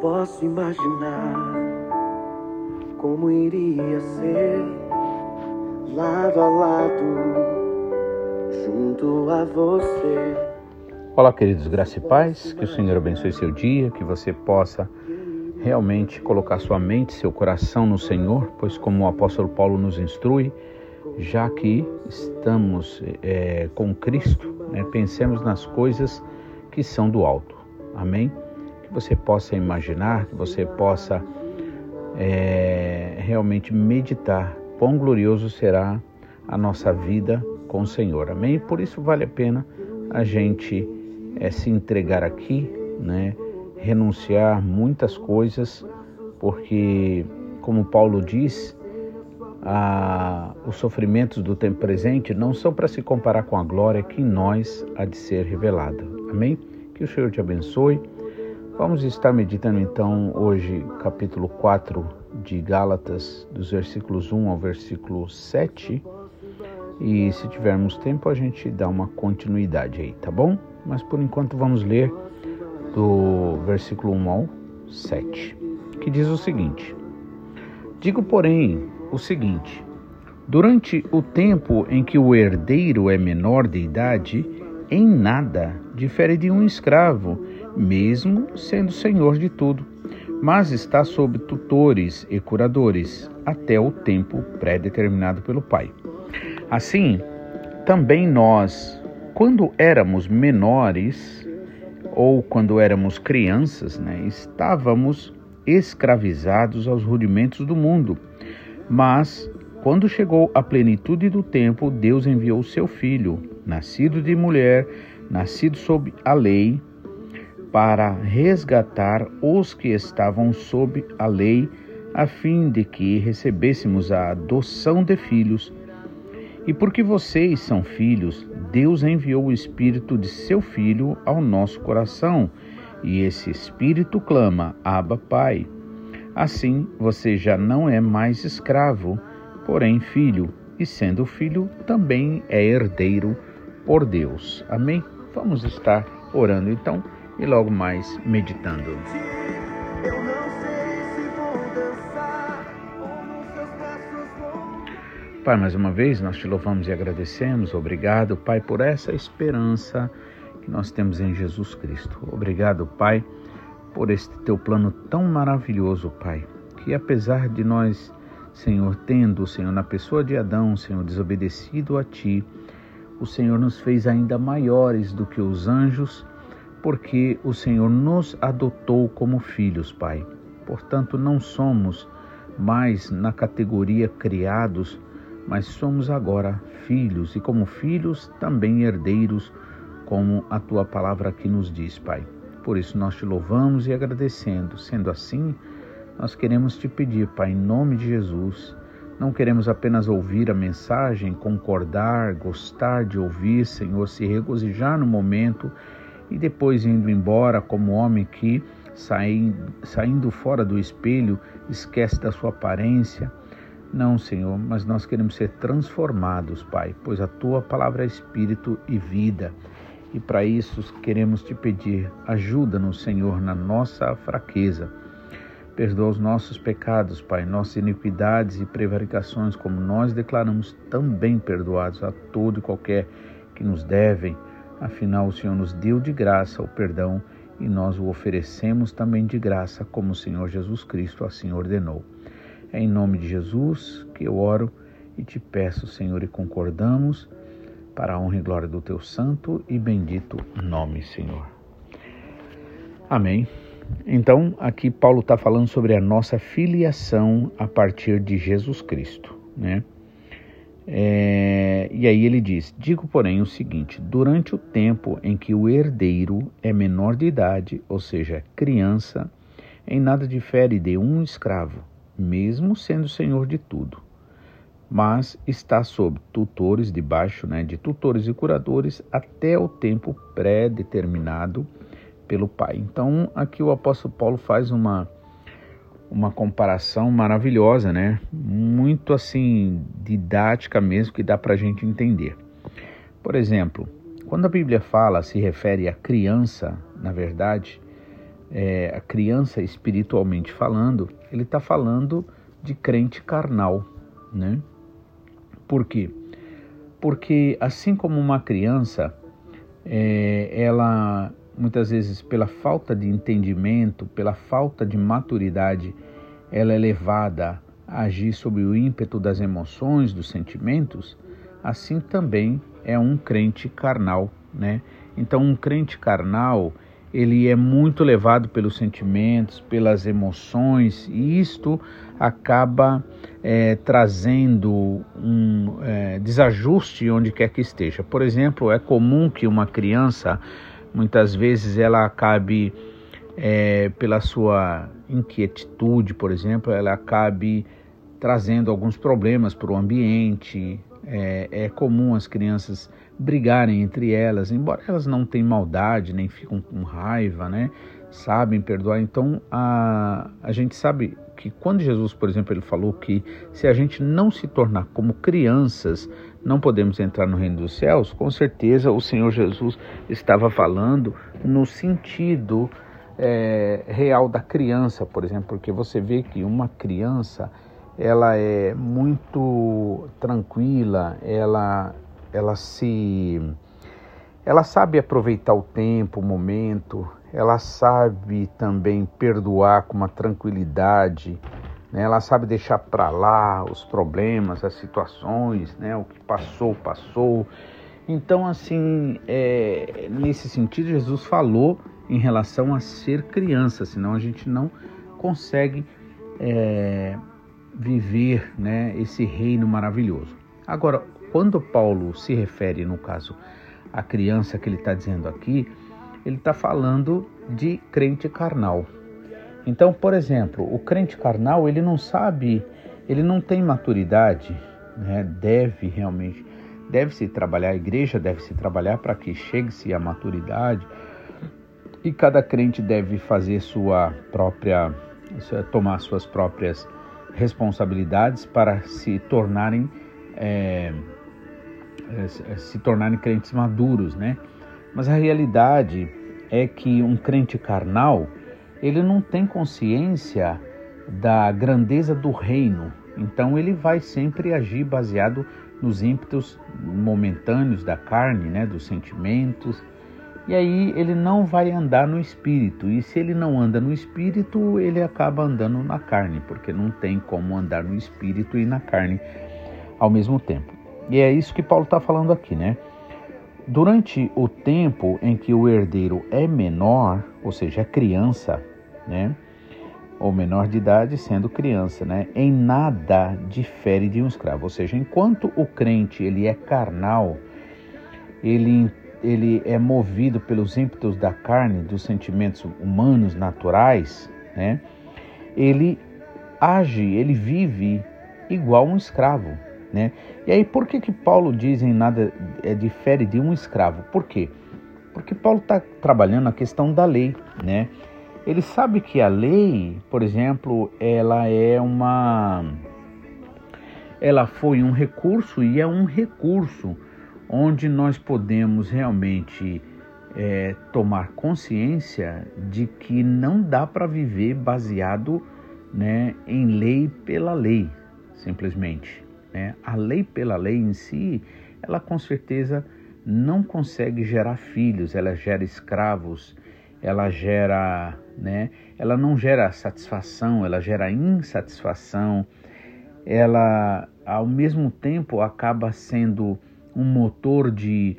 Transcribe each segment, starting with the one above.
posso imaginar como iria ser lado a lado junto a você. Olá, queridos graça e paz, que o Senhor abençoe seu dia, que você possa realmente colocar sua mente, seu coração no Senhor, pois como o apóstolo Paulo nos instrui, já que estamos é, com Cristo, né, pensemos nas coisas que são do alto. Amém? Que você possa imaginar, que você possa é, realmente meditar quão glorioso será a nossa vida com o Senhor. Amém? Por isso vale a pena a gente é, se entregar aqui, né? renunciar muitas coisas, porque, como Paulo diz, a, os sofrimentos do tempo presente não são para se comparar com a glória que em nós há de ser revelada. Amém? Que o Senhor te abençoe. Vamos estar meditando então hoje capítulo 4 de Gálatas, dos versículos 1 ao versículo 7. E se tivermos tempo, a gente dá uma continuidade aí, tá bom? Mas por enquanto vamos ler do versículo 1 ao 7, que diz o seguinte: Digo, porém, o seguinte: durante o tempo em que o herdeiro é menor de idade, em nada difere de um escravo, mesmo sendo senhor de tudo, mas está sob tutores e curadores até o tempo pré-determinado pelo Pai. Assim, também nós, quando éramos menores ou quando éramos crianças, né, estávamos escravizados aos rudimentos do mundo. Mas, quando chegou a plenitude do tempo, Deus enviou seu filho, nascido de mulher, nascido sob a lei, para resgatar os que estavam sob a lei, a fim de que recebêssemos a adoção de filhos. E porque vocês são filhos, Deus enviou o Espírito de seu Filho ao nosso coração, e esse Espírito clama: Abba, Pai. Assim, você já não é mais escravo, porém filho, e sendo filho, também é herdeiro por Deus. Amém? Vamos estar orando então e logo mais meditando. Pai, mais uma vez nós te louvamos e agradecemos. Obrigado, Pai, por essa esperança que nós temos em Jesus Cristo. Obrigado, Pai, por este teu plano tão maravilhoso, Pai, que apesar de nós, Senhor, tendo, Senhor, na pessoa de Adão, Senhor, desobedecido a ti, o Senhor nos fez ainda maiores do que os anjos, porque o Senhor nos adotou como filhos, Pai. Portanto, não somos mais na categoria criados, mas somos agora filhos e, como filhos, também herdeiros, como a tua palavra aqui nos diz, Pai. Por isso nós te louvamos e agradecendo. Sendo assim, nós queremos te pedir, Pai, em nome de Jesus. Não queremos apenas ouvir a mensagem, concordar, gostar de ouvir, Senhor, se regozijar no momento e depois indo embora como homem que, saindo fora do espelho, esquece da sua aparência não, Senhor, mas nós queremos ser transformados, Pai, pois a tua palavra é espírito e vida. E para isso queremos te pedir, ajuda-nos, Senhor, na nossa fraqueza. Perdoa os nossos pecados, Pai, nossas iniquidades e prevaricações, como nós declaramos também perdoados a todo e qualquer que nos devem. Afinal, o Senhor nos deu de graça o perdão e nós o oferecemos também de graça, como o Senhor Jesus Cristo assim ordenou. É em nome de Jesus que eu oro e te peço, Senhor, e concordamos para a honra e glória do teu santo e bendito nome, Senhor. Amém. Então, aqui Paulo está falando sobre a nossa filiação a partir de Jesus Cristo, né? É, e aí ele diz: Digo, porém, o seguinte: durante o tempo em que o herdeiro é menor de idade, ou seja, criança, em nada difere de um escravo mesmo sendo senhor de tudo, mas está sob tutores debaixo né, de tutores e curadores até o tempo pré-determinado pelo Pai. Então, aqui o apóstolo Paulo faz uma uma comparação maravilhosa, né? Muito assim didática mesmo que dá para a gente entender. Por exemplo, quando a Bíblia fala, se refere à criança, na verdade, é, a criança espiritualmente falando, ele está falando de crente carnal, né? Por quê? Porque assim como uma criança, é, ela muitas vezes pela falta de entendimento, pela falta de maturidade, ela é levada a agir sob o ímpeto das emoções, dos sentimentos, assim também é um crente carnal, né? Então um crente carnal, ele é muito levado pelos sentimentos, pelas emoções, e isto acaba é, trazendo um é, desajuste onde quer que esteja. Por exemplo, é comum que uma criança, muitas vezes, ela acabe, é, pela sua inquietude, por exemplo, ela acabe trazendo alguns problemas para o ambiente. É, é comum as crianças brigarem entre elas, embora elas não tenham maldade, nem ficam com raiva, né? Sabem perdoar. Então a, a gente sabe que quando Jesus, por exemplo, ele falou que se a gente não se tornar como crianças, não podemos entrar no reino dos céus, com certeza o Senhor Jesus estava falando no sentido é, real da criança, por exemplo, porque você vê que uma criança ela é muito tranquila, ela ela se ela sabe aproveitar o tempo, o momento, ela sabe também perdoar com uma tranquilidade, né? ela sabe deixar para lá os problemas, as situações, né? o que passou, passou. Então, assim, é, nesse sentido, Jesus falou em relação a ser criança, senão a gente não consegue é, viver né, esse reino maravilhoso. Agora, quando Paulo se refere, no caso, à criança que ele está dizendo aqui, ele está falando de crente carnal. Então, por exemplo, o crente carnal ele não sabe, ele não tem maturidade, né? deve realmente, deve se trabalhar, a igreja deve se trabalhar para que chegue-se à maturidade e cada crente deve fazer sua própria, tomar suas próprias responsabilidades para se tornarem é, é, se tornarem crentes maduros, né? Mas a realidade é que um crente carnal, ele não tem consciência da grandeza do reino. Então ele vai sempre agir baseado nos ímpetos momentâneos da carne, né, dos sentimentos. E aí ele não vai andar no espírito. E se ele não anda no espírito, ele acaba andando na carne, porque não tem como andar no espírito e na carne ao mesmo tempo. E é isso que Paulo está falando aqui, né? Durante o tempo em que o herdeiro é menor, ou seja, é criança, né? Ou menor de idade sendo criança, né? Em nada difere de um escravo. Ou seja, enquanto o crente ele é carnal, ele ele é movido pelos ímpetos da carne, dos sentimentos humanos naturais, né? Ele age, ele vive igual um escravo, né? E aí, por que, que Paulo diz em nada é, difere de um escravo? Por quê? Porque Paulo está trabalhando a questão da lei, né? Ele sabe que a lei, por exemplo, ela é uma. Ela foi um recurso e é um recurso onde nós podemos realmente é, tomar consciência de que não dá para viver baseado né, em lei pela lei, simplesmente. Né? A lei pela lei em si, ela com certeza não consegue gerar filhos, ela gera escravos, ela gera, né? Ela não gera satisfação, ela gera insatisfação. Ela, ao mesmo tempo, acaba sendo um motor de,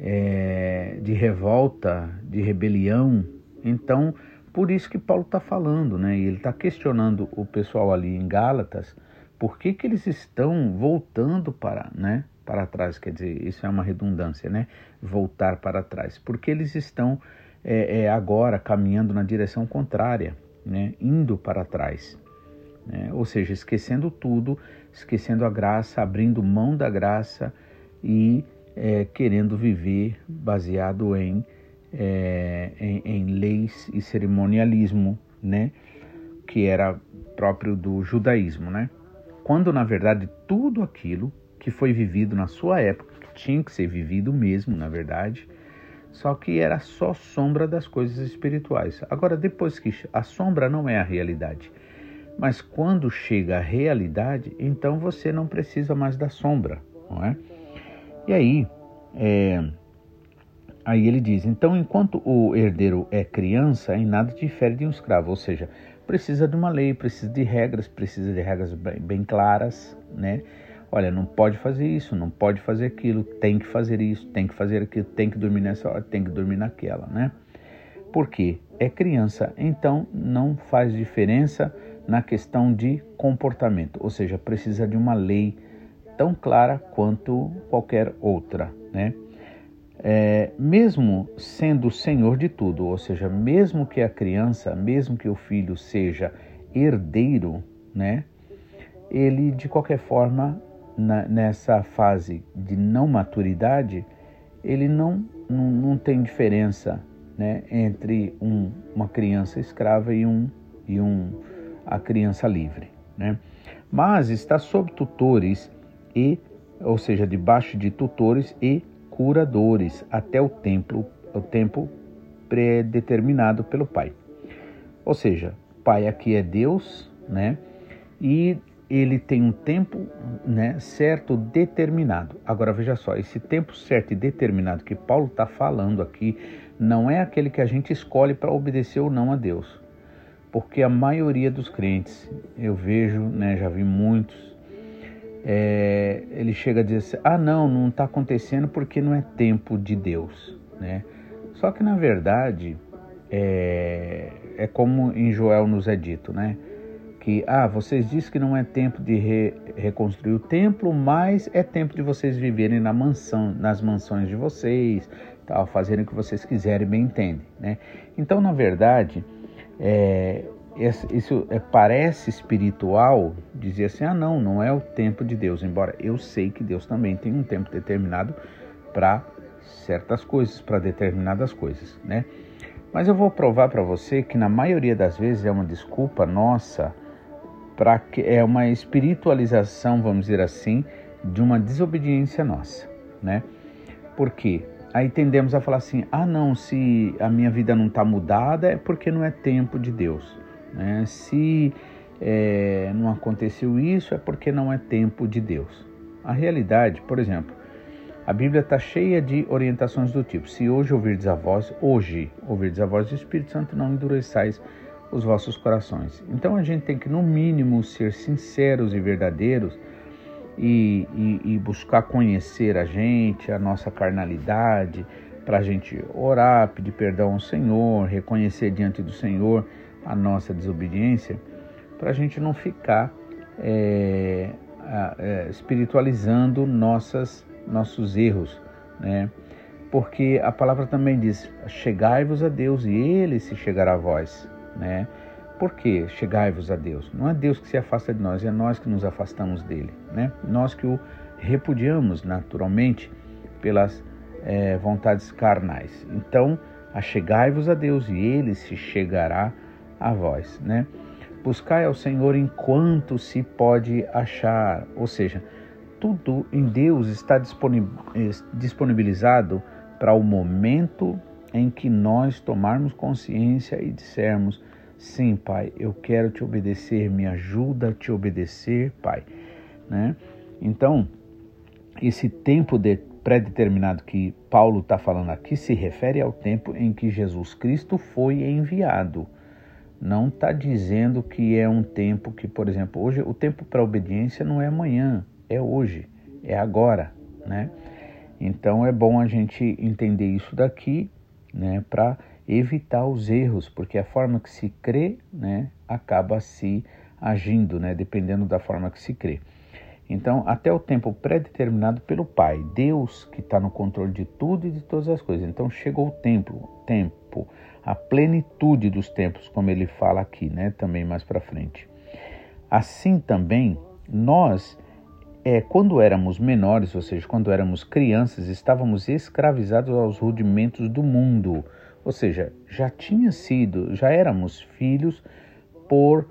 é, de revolta, de rebelião. Então, por isso que Paulo está falando, né? Ele está questionando o pessoal ali em Gálatas por que, que eles estão voltando para, né, para trás? Quer dizer, isso é uma redundância, né? Voltar para trás. Porque eles estão é, é, agora caminhando na direção contrária, né? Indo para trás. Né? Ou seja, esquecendo tudo, esquecendo a graça, abrindo mão da graça e é, querendo viver baseado em, é, em, em leis e cerimonialismo, né? Que era próprio do judaísmo, né? Quando na verdade tudo aquilo que foi vivido na sua época, que tinha que ser vivido mesmo, na verdade, Só que era só sombra das coisas espirituais. Agora, depois que a sombra não é a realidade, mas quando chega a realidade, então você não precisa mais da sombra, não é? E aí, é, aí ele diz: então, enquanto o herdeiro é criança, em nada difere de um escravo, ou seja, precisa de uma lei, precisa de regras, precisa de regras bem, bem claras, né? Olha, não pode fazer isso, não pode fazer aquilo, tem que fazer isso, tem que fazer aquilo, tem que dormir nessa hora, tem que dormir naquela, né? Porque é criança, então não faz diferença na questão de comportamento, ou seja, precisa de uma lei tão clara quanto qualquer outra, né? É, mesmo sendo o senhor de tudo, ou seja, mesmo que a criança, mesmo que o filho seja herdeiro, né? Ele de qualquer forma na, nessa fase de não maturidade, ele não, não, não tem diferença né, entre um, uma criança escrava e, um, e um, a criança livre. Né? Mas está sob tutores e, ou seja, debaixo de tutores e curadores até o tempo, o tempo predeterminado pelo Pai. Ou seja, Pai aqui é Deus, né? E ele tem um tempo né, certo, determinado. Agora veja só, esse tempo certo e determinado que Paulo está falando aqui não é aquele que a gente escolhe para obedecer ou não a Deus. Porque a maioria dos crentes, eu vejo, né, já vi muitos, é, ele chega a dizer assim, ah não, não está acontecendo porque não é tempo de Deus. Né? Só que na verdade, é, é como em Joel nos é dito, né? que ah, vocês dizem que não é tempo de re, reconstruir o templo, mas é tempo de vocês viverem na mansão, nas mansões de vocês, tal, fazerem o que vocês quiserem, bem entendem, né? Então, na verdade, é, isso é, parece espiritual dizer assim, ah, não, não é o tempo de Deus, embora eu sei que Deus também tem um tempo determinado para certas coisas, para determinadas coisas, né? Mas eu vou provar para você que na maioria das vezes é uma desculpa nossa para que é uma espiritualização, vamos dizer assim, de uma desobediência nossa, né? Porque aí tendemos a falar assim: ah, não, se a minha vida não está mudada é porque não é tempo de Deus, né? Se é, não aconteceu isso é porque não é tempo de Deus. A realidade, por exemplo, a Bíblia está cheia de orientações do tipo: se hoje ouvirdes a voz, hoje ouvirdes a voz do Espírito Santo, não endureçais os vossos corações. Então a gente tem que, no mínimo, ser sinceros e verdadeiros e, e, e buscar conhecer a gente, a nossa carnalidade, para a gente orar, pedir perdão ao Senhor, reconhecer diante do Senhor a nossa desobediência, para a gente não ficar é, é, espiritualizando nossas, nossos erros, né? Porque a palavra também diz: chegai-vos a Deus e Ele se chegará a vós né? Por que chegai-vos a Deus? Não é Deus que se afasta de nós, é nós que nos afastamos dele, né? Nós que o repudiamos naturalmente pelas é, vontades carnais. Então, achegai-vos a Deus e ele se chegará a vós, né? Buscai ao Senhor enquanto se pode achar, ou seja, tudo em Deus está disponibilizado para o momento em que nós tomarmos consciência e dissermos: Sim, Pai, eu quero te obedecer, me ajuda a te obedecer, Pai. Né? Então, esse tempo de pré-determinado que Paulo está falando aqui se refere ao tempo em que Jesus Cristo foi enviado. Não está dizendo que é um tempo que, por exemplo, hoje o tempo para obediência não é amanhã, é hoje, é agora, né? Então é bom a gente entender isso daqui né, para evitar os erros, porque a forma que se crê né, acaba se agindo, né, dependendo da forma que se crê. Então, até o tempo pré-determinado pelo Pai, Deus que está no controle de tudo e de todas as coisas. Então, chegou o tempo, tempo, a plenitude dos tempos, como ele fala aqui, né, também mais para frente. Assim também, nós é, quando éramos menores, ou seja, quando éramos crianças, estávamos escravizados aos rudimentos do mundo. Ou seja, já tinha sido, já éramos filhos por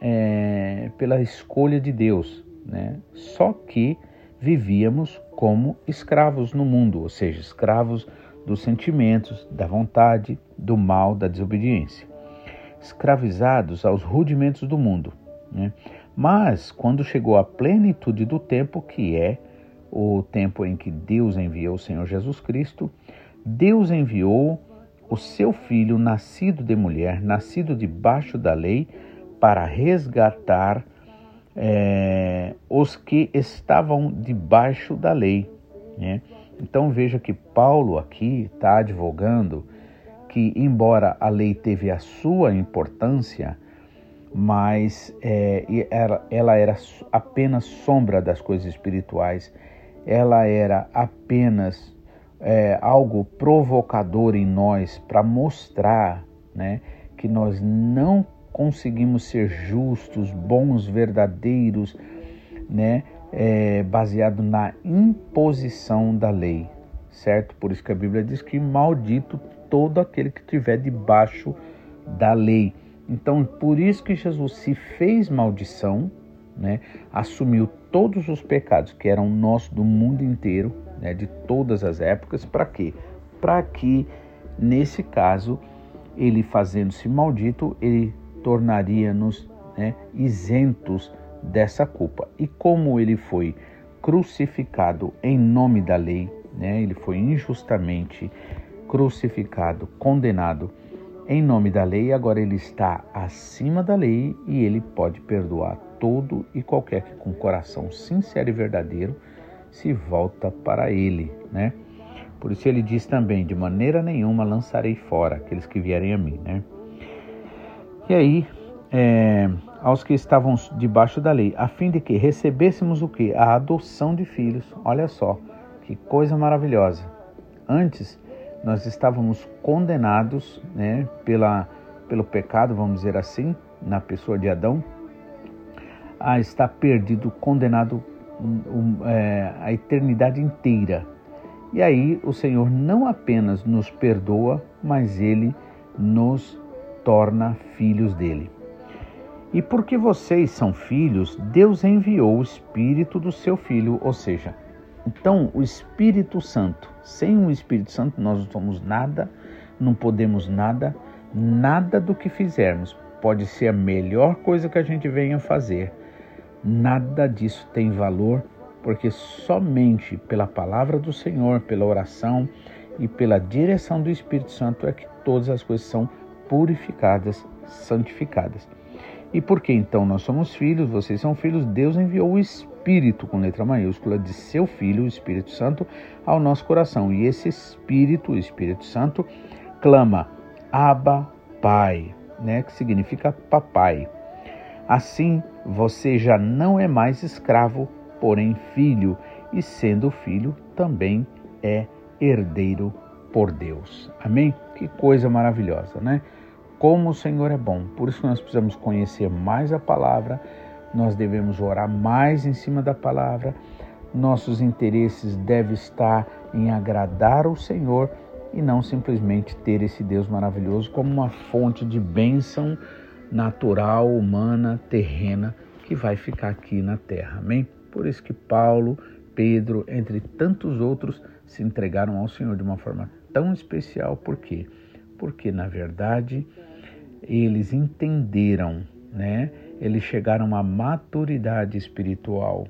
é, pela escolha de Deus, né? Só que vivíamos como escravos no mundo, ou seja, escravos dos sentimentos, da vontade, do mal, da desobediência. Escravizados aos rudimentos do mundo. Né? Mas, quando chegou a plenitude do tempo, que é o tempo em que Deus enviou o Senhor Jesus Cristo, Deus enviou o seu filho, nascido de mulher, nascido debaixo da lei, para resgatar é, os que estavam debaixo da lei. Né? Então veja que Paulo aqui está advogando que, embora a lei teve a sua importância, mas é, ela, era apenas sombra das coisas espirituais, ela era apenas é, algo provocador em nós para mostrar né, que nós não conseguimos ser justos, bons, verdadeiros, né, é, baseado na imposição da lei, certo? Por isso que a Bíblia diz que maldito todo aquele que estiver debaixo da lei. Então, por isso que Jesus se fez maldição, né? assumiu todos os pecados que eram nossos do mundo inteiro, né? de todas as épocas, para quê? Para que, nesse caso, ele fazendo-se maldito, ele tornaria-nos né, isentos dessa culpa. E como ele foi crucificado em nome da lei, né, ele foi injustamente crucificado, condenado em nome da lei, agora ele está acima da lei e ele pode perdoar todo e qualquer que com coração sincero e verdadeiro se volta para ele, né? Por isso ele diz também: de maneira nenhuma lançarei fora aqueles que vierem a mim, né? E aí, é, aos que estavam debaixo da lei, a fim de que recebêssemos o que? A adoção de filhos. Olha só, que coisa maravilhosa. Antes, nós estávamos condenados né, pela, pelo pecado, vamos dizer assim, na pessoa de Adão, a estar perdido, condenado um, é, a eternidade inteira. E aí o Senhor não apenas nos perdoa, mas Ele nos torna filhos dele. E porque vocês são filhos, Deus enviou o Espírito do seu Filho, ou seja, então o Espírito Santo. Sem o Espírito Santo nós não somos nada, não podemos nada, nada do que fizermos pode ser a melhor coisa que a gente venha fazer. Nada disso tem valor, porque somente pela palavra do Senhor, pela oração e pela direção do Espírito Santo é que todas as coisas são purificadas, santificadas. E porque então nós somos filhos, vocês são filhos, Deus enviou o Espírito com letra maiúscula de seu Filho, o Espírito Santo, ao nosso coração. E esse Espírito, o Espírito Santo, clama: Abba, Pai, né? que significa papai. Assim, você já não é mais escravo, porém filho, e sendo filho, também é herdeiro por Deus. Amém? Que coisa maravilhosa, né? Como o Senhor é bom. Por isso nós precisamos conhecer mais a palavra, nós devemos orar mais em cima da palavra. Nossos interesses devem estar em agradar o Senhor e não simplesmente ter esse Deus maravilhoso como uma fonte de bênção natural, humana, terrena que vai ficar aqui na terra. Amém? Por isso que Paulo, Pedro, entre tantos outros, se entregaram ao Senhor de uma forma tão especial, por quê? Porque na verdade eles entenderam, né? Eles chegaram uma maturidade espiritual.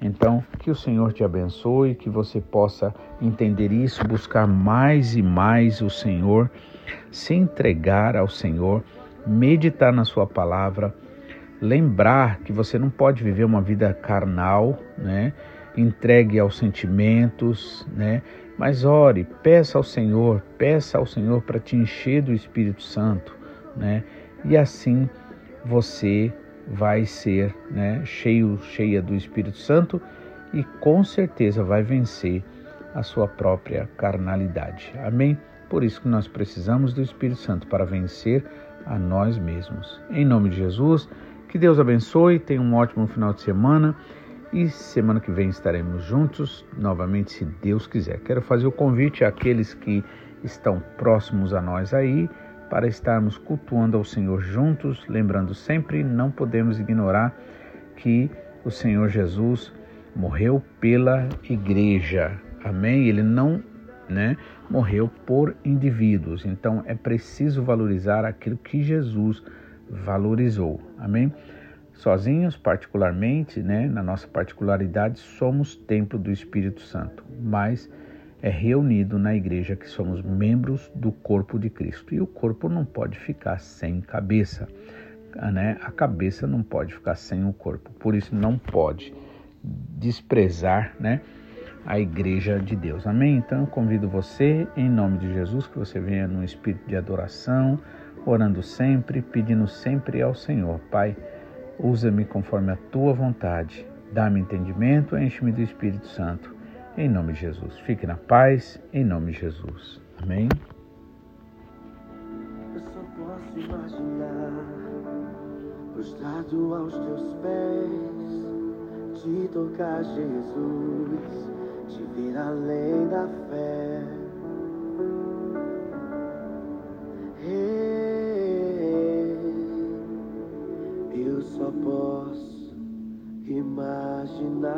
Então, que o Senhor te abençoe, que você possa entender isso, buscar mais e mais o Senhor, se entregar ao Senhor, meditar na Sua palavra, lembrar que você não pode viver uma vida carnal, né? Entregue aos sentimentos, né? Mas ore, peça ao Senhor, peça ao Senhor para te encher do Espírito Santo, né? E assim você vai ser, né, cheio, cheia do Espírito Santo e com certeza vai vencer a sua própria carnalidade. Amém? Por isso que nós precisamos do Espírito Santo para vencer a nós mesmos. Em nome de Jesus, que Deus abençoe, tenha um ótimo final de semana e semana que vem estaremos juntos novamente, se Deus quiser. Quero fazer o convite àqueles que estão próximos a nós aí para estarmos cultuando ao Senhor juntos, lembrando sempre, não podemos ignorar que o Senhor Jesus morreu pela igreja. Amém? Ele não né? Morreu por indivíduos. Então é preciso valorizar aquilo que Jesus valorizou. Amém? Sozinhos, particularmente, né, na nossa particularidade, somos templo do Espírito Santo, mas é reunido na igreja que somos membros do corpo de Cristo. E o corpo não pode ficar sem cabeça, né? A cabeça não pode ficar sem o corpo. Por isso não pode desprezar, né? a igreja de Deus. Amém? Então eu convido você, em nome de Jesus, que você venha no espírito de adoração, orando sempre, pedindo sempre ao Senhor, Pai, usa-me conforme a tua vontade, dá-me entendimento, enche-me do Espírito Santo. Em nome de Jesus. Fique na paz, em nome de Jesus. Amém? Eu só posso imaginar prostrado aos teus pés, te tocar, Jesus, te ver além da fé. Eu só posso imaginar.